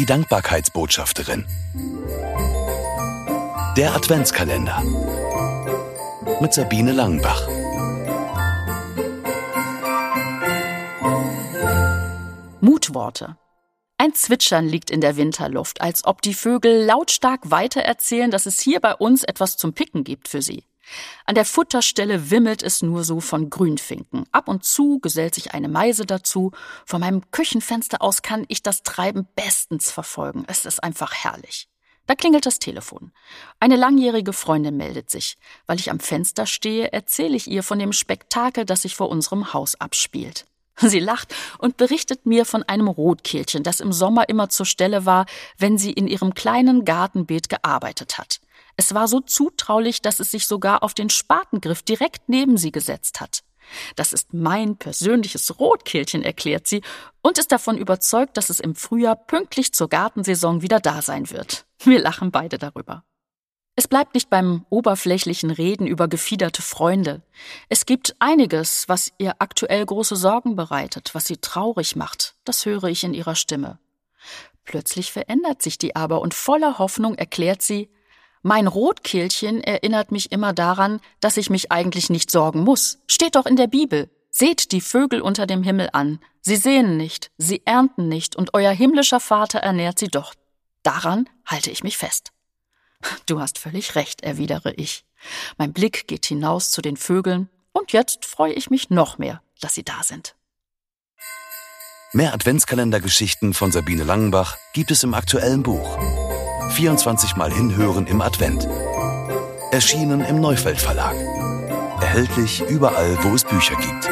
Die Dankbarkeitsbotschafterin. Der Adventskalender. Mit Sabine Langenbach. Mutworte. Ein Zwitschern liegt in der Winterluft, als ob die Vögel lautstark weitererzählen, dass es hier bei uns etwas zum Picken gibt für sie. An der Futterstelle wimmelt es nur so von Grünfinken. Ab und zu gesellt sich eine Meise dazu. Von meinem Küchenfenster aus kann ich das Treiben bestens verfolgen. Es ist einfach herrlich. Da klingelt das Telefon. Eine langjährige Freundin meldet sich. Weil ich am Fenster stehe, erzähle ich ihr von dem Spektakel, das sich vor unserem Haus abspielt. Sie lacht und berichtet mir von einem Rotkehlchen, das im Sommer immer zur Stelle war, wenn sie in ihrem kleinen Gartenbeet gearbeitet hat. Es war so zutraulich, dass es sich sogar auf den Spatengriff direkt neben sie gesetzt hat. Das ist mein persönliches Rotkehlchen, erklärt sie, und ist davon überzeugt, dass es im Frühjahr pünktlich zur Gartensaison wieder da sein wird. Wir lachen beide darüber. Es bleibt nicht beim oberflächlichen Reden über gefiederte Freunde. Es gibt einiges, was ihr aktuell große Sorgen bereitet, was sie traurig macht. Das höre ich in ihrer Stimme. Plötzlich verändert sich die aber und voller Hoffnung erklärt sie, mein Rotkehlchen erinnert mich immer daran, dass ich mich eigentlich nicht sorgen muss. Steht doch in der Bibel. Seht die Vögel unter dem Himmel an. Sie sehen nicht, sie ernten nicht, und euer himmlischer Vater ernährt sie doch. Daran halte ich mich fest. Du hast völlig recht, erwidere ich. Mein Blick geht hinaus zu den Vögeln, und jetzt freue ich mich noch mehr, dass sie da sind. Mehr Adventskalendergeschichten von Sabine Langenbach gibt es im aktuellen Buch. 24 Mal hinhören im Advent. Erschienen im Neufeld Verlag. Erhältlich überall, wo es Bücher gibt.